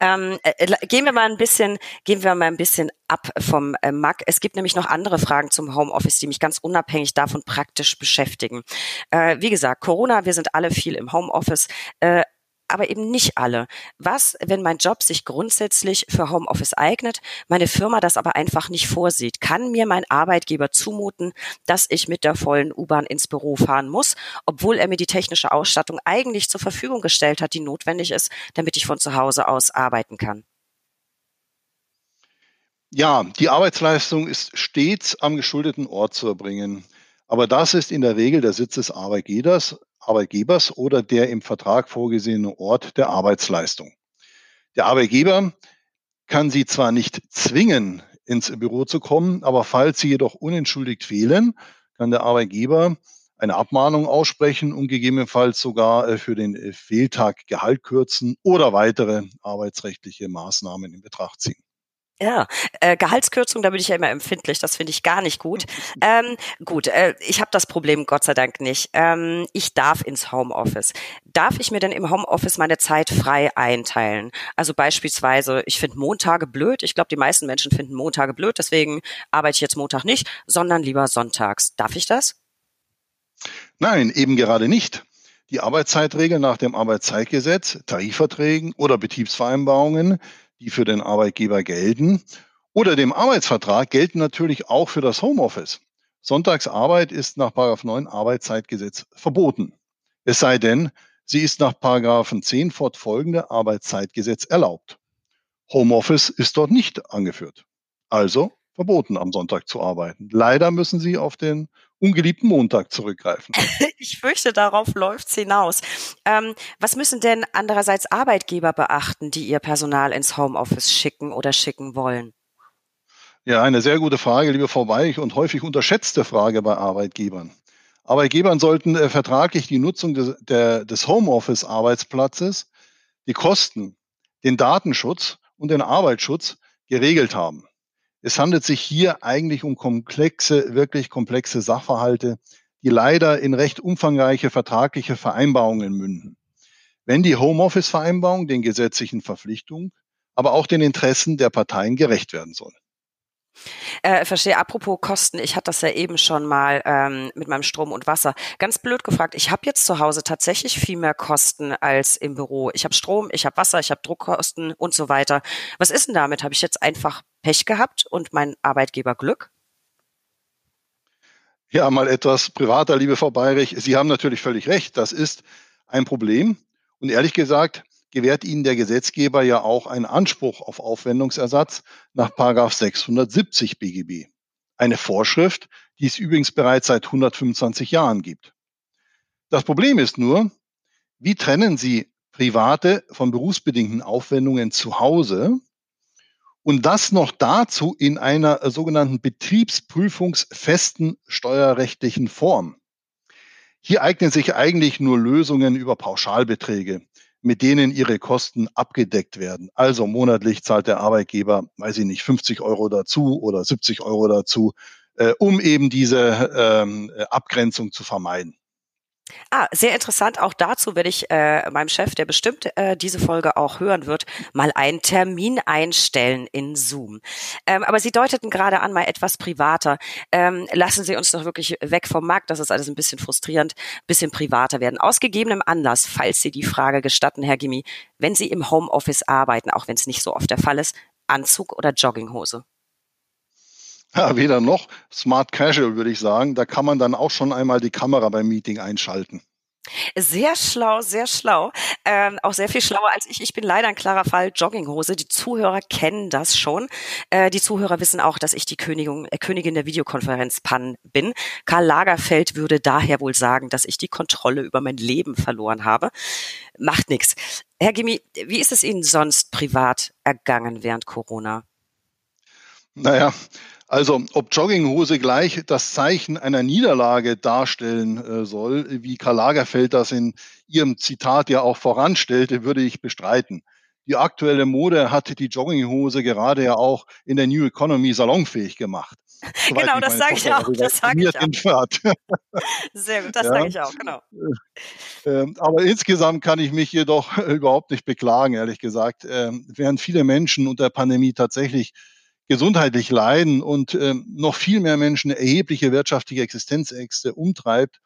Ähm, äh, äh gehen wir mal ein bisschen, gehen wir mal ein bisschen ab vom äh, MAC. Es gibt nämlich noch andere Fragen zum Homeoffice, die mich ganz unabhängig davon praktisch beschäftigen. Äh, wie gesagt, Corona, wir sind alle viel im Homeoffice. Äh, aber eben nicht alle. Was, wenn mein Job sich grundsätzlich für Homeoffice eignet, meine Firma das aber einfach nicht vorsieht? Kann mir mein Arbeitgeber zumuten, dass ich mit der vollen U-Bahn ins Büro fahren muss, obwohl er mir die technische Ausstattung eigentlich zur Verfügung gestellt hat, die notwendig ist, damit ich von zu Hause aus arbeiten kann? Ja, die Arbeitsleistung ist stets am geschuldeten Ort zu erbringen. Aber das ist in der Regel der Sitz des Arbeitgebers, Arbeitgebers oder der im Vertrag vorgesehene Ort der Arbeitsleistung. Der Arbeitgeber kann Sie zwar nicht zwingen, ins Büro zu kommen, aber falls Sie jedoch unentschuldigt fehlen, kann der Arbeitgeber eine Abmahnung aussprechen und gegebenenfalls sogar äh, für den äh, Fehltag Gehalt kürzen oder weitere arbeitsrechtliche Maßnahmen in Betracht ziehen. Ja, äh, Gehaltskürzung, da bin ich ja immer empfindlich. Das finde ich gar nicht gut. Ähm, gut, äh, ich habe das Problem Gott sei Dank nicht. Ähm, ich darf ins Homeoffice. Darf ich mir denn im Homeoffice meine Zeit frei einteilen? Also beispielsweise, ich finde Montage blöd. Ich glaube, die meisten Menschen finden Montage blöd. Deswegen arbeite ich jetzt Montag nicht, sondern lieber sonntags. Darf ich das? Nein, eben gerade nicht. Die Arbeitszeitregeln nach dem Arbeitszeitgesetz, Tarifverträgen oder Betriebsvereinbarungen die für den Arbeitgeber gelten, oder dem Arbeitsvertrag gelten natürlich auch für das Homeoffice. Sonntagsarbeit ist nach 9 Arbeitszeitgesetz verboten. Es sei denn, sie ist nach 10 fortfolgende Arbeitszeitgesetz erlaubt. Homeoffice ist dort nicht angeführt. Also verboten, am Sonntag zu arbeiten. Leider müssen Sie auf den ungeliebten Montag zurückgreifen. ich fürchte, darauf läuft's hinaus. Ähm, was müssen denn andererseits Arbeitgeber beachten, die ihr Personal ins Homeoffice schicken oder schicken wollen? Ja, eine sehr gute Frage, liebe Frau Weich, und häufig unterschätzte Frage bei Arbeitgebern. Arbeitgebern sollten äh, vertraglich die Nutzung des, der, des Homeoffice-Arbeitsplatzes, die Kosten, den Datenschutz und den Arbeitsschutz geregelt haben. Es handelt sich hier eigentlich um komplexe, wirklich komplexe Sachverhalte, die leider in recht umfangreiche vertragliche Vereinbarungen münden. Wenn die Homeoffice-Vereinbarung den gesetzlichen Verpflichtungen, aber auch den Interessen der Parteien gerecht werden soll. Äh, verstehe. Apropos Kosten, ich hatte das ja eben schon mal ähm, mit meinem Strom und Wasser. Ganz blöd gefragt, ich habe jetzt zu Hause tatsächlich viel mehr Kosten als im Büro. Ich habe Strom, ich habe Wasser, ich habe Druckkosten und so weiter. Was ist denn damit? Habe ich jetzt einfach Pech gehabt und mein Arbeitgeber Glück? Ja, mal etwas privater, liebe Frau Bayrich. Sie haben natürlich völlig recht. Das ist ein Problem. Und ehrlich gesagt, gewährt Ihnen der Gesetzgeber ja auch einen Anspruch auf Aufwendungsersatz nach 670 BGB. Eine Vorschrift, die es übrigens bereits seit 125 Jahren gibt. Das Problem ist nur, wie trennen Sie private von berufsbedingten Aufwendungen zu Hause und das noch dazu in einer sogenannten betriebsprüfungsfesten steuerrechtlichen Form. Hier eignen sich eigentlich nur Lösungen über Pauschalbeträge, mit denen ihre Kosten abgedeckt werden. Also monatlich zahlt der Arbeitgeber, weiß ich nicht, 50 Euro dazu oder 70 Euro dazu, äh, um eben diese ähm, Abgrenzung zu vermeiden. Ah, sehr interessant. Auch dazu werde ich äh, meinem Chef, der bestimmt äh, diese Folge auch hören wird, mal einen Termin einstellen in Zoom. Ähm, aber Sie deuteten gerade an, mal etwas privater. Ähm, lassen Sie uns doch wirklich weg vom Markt. Das ist alles ein bisschen frustrierend, bisschen privater werden. Aus gegebenem Anlass, falls Sie die Frage gestatten, Herr Gimmi, wenn Sie im Homeoffice arbeiten, auch wenn es nicht so oft der Fall ist, Anzug oder Jogginghose? Ja, weder noch. Smart Casual würde ich sagen. Da kann man dann auch schon einmal die Kamera beim Meeting einschalten. Sehr schlau, sehr schlau. Ähm, auch sehr viel schlauer als ich. Ich bin leider ein klarer Fall Jogginghose. Die Zuhörer kennen das schon. Äh, die Zuhörer wissen auch, dass ich die Königin, äh, Königin der Videokonferenzpannen bin. Karl Lagerfeld würde daher wohl sagen, dass ich die Kontrolle über mein Leben verloren habe. Macht nichts. Herr Gimmi, wie ist es Ihnen sonst privat ergangen während Corona? Naja, also ob Jogginghose gleich das Zeichen einer Niederlage darstellen äh, soll, wie Karl Lagerfeld das in ihrem Zitat ja auch voranstellte, würde ich bestreiten. Die aktuelle Mode hat die Jogginghose gerade ja auch in der New Economy salonfähig gemacht. genau, das sage ich auch. Das sage ich auch. Sehr gut, das ja. sage ich auch, genau. Ähm, aber insgesamt kann ich mich jedoch überhaupt nicht beklagen, ehrlich gesagt. Ähm, während viele Menschen unter der Pandemie tatsächlich gesundheitlich leiden und äh, noch viel mehr Menschen erhebliche wirtschaftliche Existenzängste umtreibt,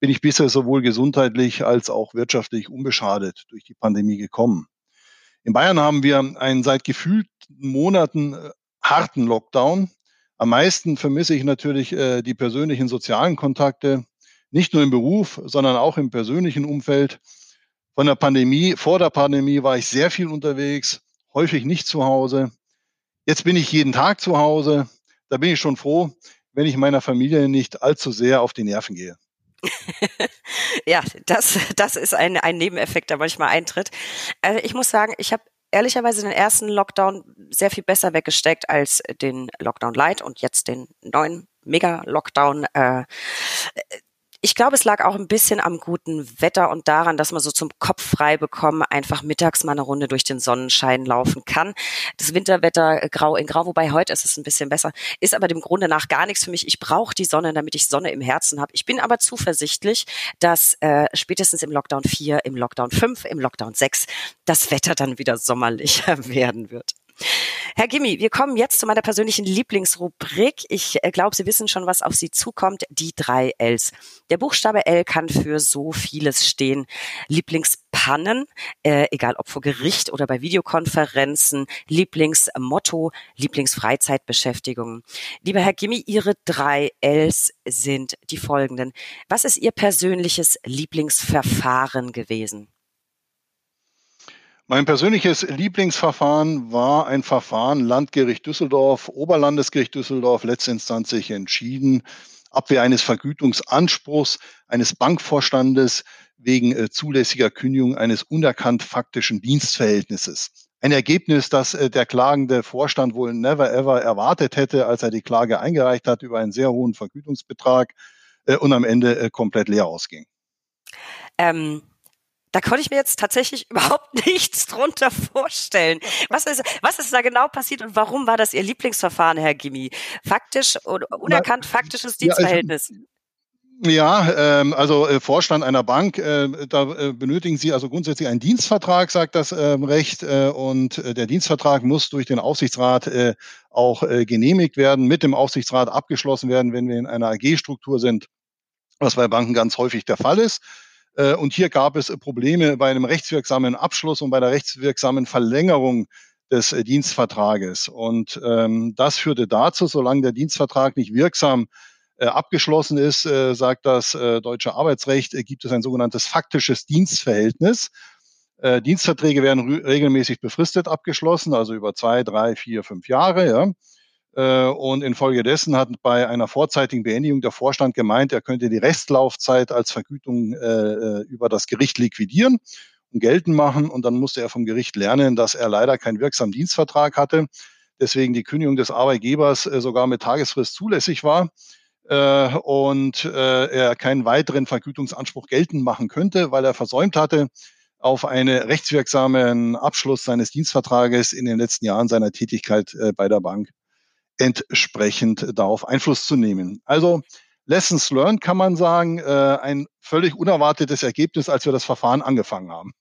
bin ich bisher sowohl gesundheitlich als auch wirtschaftlich unbeschadet durch die Pandemie gekommen. In Bayern haben wir einen seit gefühlten Monaten äh, harten Lockdown. Am meisten vermisse ich natürlich äh, die persönlichen sozialen Kontakte, nicht nur im Beruf, sondern auch im persönlichen Umfeld. Von der Pandemie, vor der Pandemie war ich sehr viel unterwegs, häufig nicht zu Hause. Jetzt bin ich jeden Tag zu Hause. Da bin ich schon froh, wenn ich meiner Familie nicht allzu sehr auf die Nerven gehe. ja, das, das ist ein, ein Nebeneffekt, der manchmal eintritt. Also ich muss sagen, ich habe ehrlicherweise den ersten Lockdown sehr viel besser weggesteckt als den Lockdown Light und jetzt den neuen Mega-Lockdown. Äh, ich glaube, es lag auch ein bisschen am guten Wetter und daran, dass man so zum Kopf frei bekommen einfach mittags mal eine Runde durch den Sonnenschein laufen kann. Das Winterwetter äh, grau in grau, wobei heute ist es ein bisschen besser, ist aber dem Grunde nach gar nichts für mich. Ich brauche die Sonne, damit ich Sonne im Herzen habe. Ich bin aber zuversichtlich, dass äh, spätestens im Lockdown 4, im Lockdown 5, im Lockdown 6 das Wetter dann wieder sommerlicher werden wird. Herr Gimmi, wir kommen jetzt zu meiner persönlichen Lieblingsrubrik. Ich äh, glaube, Sie wissen schon, was auf Sie zukommt. Die drei Ls. Der Buchstabe L kann für so vieles stehen. Lieblingspannen, äh, egal ob vor Gericht oder bei Videokonferenzen, Lieblingsmotto, Lieblingsfreizeitbeschäftigung. Lieber Herr Gimmi, Ihre drei Ls sind die folgenden. Was ist Ihr persönliches Lieblingsverfahren gewesen? Mein persönliches Lieblingsverfahren war ein Verfahren Landgericht Düsseldorf, Oberlandesgericht Düsseldorf, letztinstanzlich entschieden, Abwehr eines Vergütungsanspruchs eines Bankvorstandes wegen äh, zulässiger Kündigung eines unerkannt faktischen Dienstverhältnisses. Ein Ergebnis, das äh, der klagende Vorstand wohl never ever erwartet hätte, als er die Klage eingereicht hat über einen sehr hohen Vergütungsbetrag äh, und am Ende komplett leer ausging. Ähm da konnte ich mir jetzt tatsächlich überhaupt nichts drunter vorstellen. Was ist, was ist da genau passiert und warum war das Ihr Lieblingsverfahren, Herr Gimmi? Faktisch oder unerkannt faktisches Dienstverhältnis? Ja, ähm, also äh, Vorstand einer Bank, äh, da äh, benötigen Sie also grundsätzlich einen Dienstvertrag, sagt das ähm, Recht, äh, und äh, der Dienstvertrag muss durch den Aufsichtsrat äh, auch äh, genehmigt werden, mit dem Aufsichtsrat abgeschlossen werden, wenn wir in einer AG-Struktur sind, was bei Banken ganz häufig der Fall ist. Äh, und hier gab es Probleme bei einem rechtswirksamen Abschluss und bei der rechtswirksamen Verlängerung des äh, Dienstvertrages. Und ähm, das führte dazu, solange der Dienstvertrag nicht wirksam äh, abgeschlossen ist, äh, sagt das äh, deutsche Arbeitsrecht, äh, gibt es ein sogenanntes faktisches Dienstverhältnis. Äh, Dienstverträge werden regelmäßig befristet abgeschlossen, also über zwei, drei, vier, fünf Jahre. Ja. Äh, und infolgedessen hat bei einer vorzeitigen Beendigung der Vorstand gemeint, er könnte die Restlaufzeit als Vergütung äh, äh, über das Gericht liquidieren und geltend machen. Und dann musste er vom Gericht lernen, dass er leider keinen wirksamen Dienstvertrag hatte. Deswegen die Kündigung des Arbeitgebers sogar mit Tagesfrist zulässig war und er keinen weiteren Vergütungsanspruch geltend machen könnte, weil er versäumt hatte, auf einen rechtswirksamen Abschluss seines Dienstvertrages in den letzten Jahren seiner Tätigkeit bei der Bank entsprechend darauf Einfluss zu nehmen. Also Lessons learned kann man sagen, äh, ein völlig unerwartetes Ergebnis, als wir das Verfahren angefangen haben.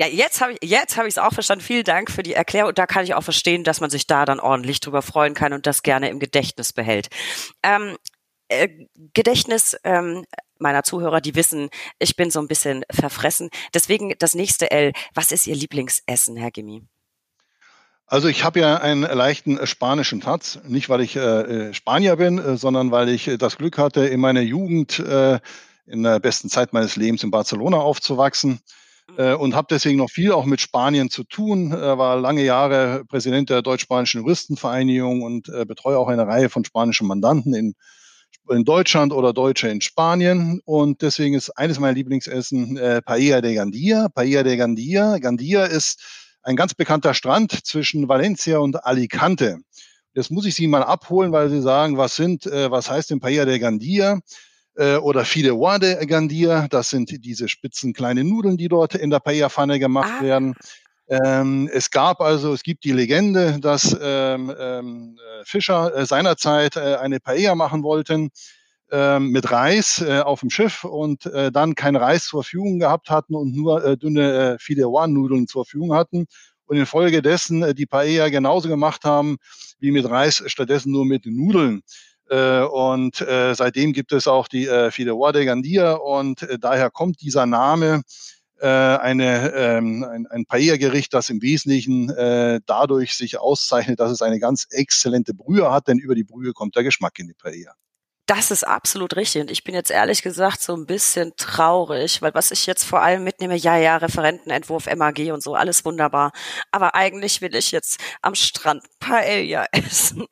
Ja, jetzt habe ich jetzt habe ich es auch verstanden. Vielen Dank für die Erklärung. Da kann ich auch verstehen, dass man sich da dann ordentlich drüber freuen kann und das gerne im Gedächtnis behält. Ähm, äh, Gedächtnis ähm, meiner Zuhörer, die wissen, ich bin so ein bisschen verfressen. Deswegen das nächste L. Was ist Ihr Lieblingsessen, Herr Gimmi? Also ich habe ja einen leichten spanischen Tatz, nicht weil ich äh, äh Spanier bin, äh, sondern weil ich das Glück hatte, in meiner Jugend äh, in der besten Zeit meines Lebens in Barcelona aufzuwachsen äh, und habe deswegen noch viel auch mit Spanien zu tun, äh, war lange Jahre Präsident der Deutsch-Spanischen Juristenvereinigung und äh, betreue auch eine Reihe von spanischen Mandanten in, in Deutschland oder Deutsche in Spanien und deswegen ist eines meiner Lieblingsessen äh, Paella de Gandia. Paella de Gandia. Gandia ist ein ganz bekannter Strand zwischen Valencia und Alicante. Jetzt muss ich Sie mal abholen, weil Sie sagen, was sind, äh, was heißt denn Paella de Gandia? Äh, oder Fideuà de Gandia, das sind diese spitzen kleinen Nudeln, die dort in der Paella-Pfanne gemacht ah. werden. Ähm, es gab also, es gibt die Legende, dass ähm, ähm, äh, Fischer äh, seinerzeit äh, eine Paella machen wollten mit Reis äh, auf dem Schiff und äh, dann kein Reis zur Verfügung gehabt hatten und nur äh, dünne äh, Fideuà-Nudeln zur Verfügung hatten und infolgedessen äh, die Paella genauso gemacht haben wie mit Reis, stattdessen nur mit Nudeln. Äh, und äh, seitdem gibt es auch die äh, Fideuà de Gandia und äh, daher kommt dieser Name äh, eine, ähm, ein, ein Paella-Gericht, das im Wesentlichen äh, dadurch sich auszeichnet, dass es eine ganz exzellente Brühe hat, denn über die Brühe kommt der Geschmack in die Paella. Das ist absolut richtig. Und ich bin jetzt ehrlich gesagt so ein bisschen traurig, weil was ich jetzt vor allem mitnehme, ja, ja, Referentenentwurf, MAG und so, alles wunderbar. Aber eigentlich will ich jetzt am Strand Paella essen.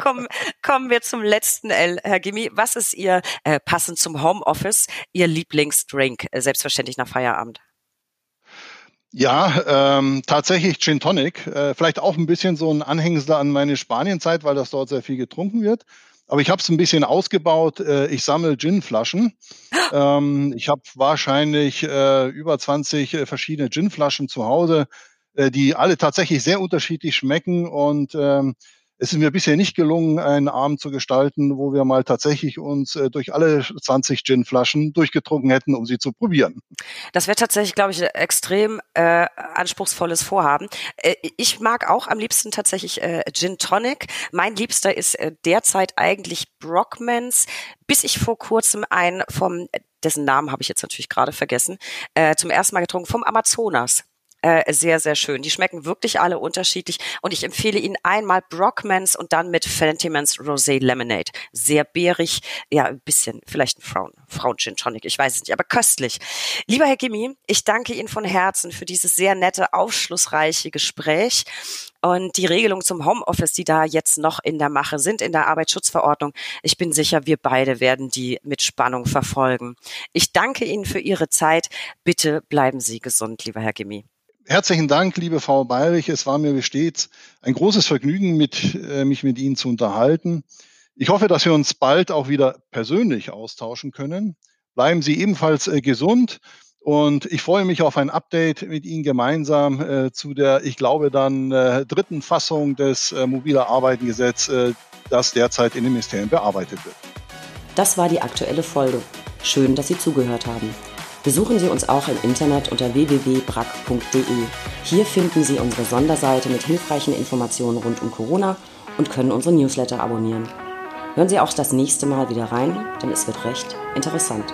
kommen, kommen wir zum letzten L, Herr Gimmi. Was ist Ihr, äh, passend zum Homeoffice, Ihr Lieblingsdrink, äh, selbstverständlich nach Feierabend? Ja, ähm, tatsächlich Gin Tonic. Äh, vielleicht auch ein bisschen so ein Anhängsel an meine Spanienzeit, weil das dort sehr viel getrunken wird. Aber ich habe es ein bisschen ausgebaut. Äh, ich sammle Ginflaschen. Ähm, ich habe wahrscheinlich äh, über 20 äh, verschiedene Ginflaschen zu Hause, die alle tatsächlich sehr unterschiedlich schmecken und ähm, es ist mir bisher nicht gelungen, einen Abend zu gestalten, wo wir mal tatsächlich uns äh, durch alle 20 Gin-Flaschen durchgetrunken hätten, um sie zu probieren. Das wäre tatsächlich, glaube ich, ein extrem äh, anspruchsvolles Vorhaben. Äh, ich mag auch am liebsten tatsächlich äh, Gin Tonic. Mein Liebster ist äh, derzeit eigentlich Brockmans, bis ich vor kurzem einen vom dessen Namen habe ich jetzt natürlich gerade vergessen, äh, zum ersten Mal getrunken, vom Amazonas äh, sehr, sehr schön. Die schmecken wirklich alle unterschiedlich und ich empfehle Ihnen einmal Brockmans und dann mit Fentimans Rosé Lemonade. Sehr beerig, ja, ein bisschen, vielleicht ein Frauen, Frauen Gin Tonic, ich weiß es nicht, aber köstlich. Lieber Herr Gimmi, ich danke Ihnen von Herzen für dieses sehr nette, aufschlussreiche Gespräch. Und die Regelungen zum Homeoffice, die da jetzt noch in der Mache sind, in der Arbeitsschutzverordnung, ich bin sicher, wir beide werden die mit Spannung verfolgen. Ich danke Ihnen für Ihre Zeit. Bitte bleiben Sie gesund, lieber Herr Gimmi. Herzlichen Dank, liebe Frau Bayrich. Es war mir wie stets ein großes Vergnügen, mit, äh, mich mit Ihnen zu unterhalten. Ich hoffe, dass wir uns bald auch wieder persönlich austauschen können. Bleiben Sie ebenfalls äh, gesund und ich freue mich auf ein Update mit Ihnen gemeinsam äh, zu der, ich glaube, dann äh, dritten Fassung des äh, mobiler Arbeitengesetz, äh, das derzeit in den Ministerien bearbeitet wird. Das war die aktuelle Folge. Schön, dass Sie zugehört haben. Besuchen Sie uns auch im Internet unter www.brack.de. Hier finden Sie unsere Sonderseite mit hilfreichen Informationen rund um Corona und können unsere Newsletter abonnieren. Hören Sie auch das nächste Mal wieder rein, denn es wird recht interessant.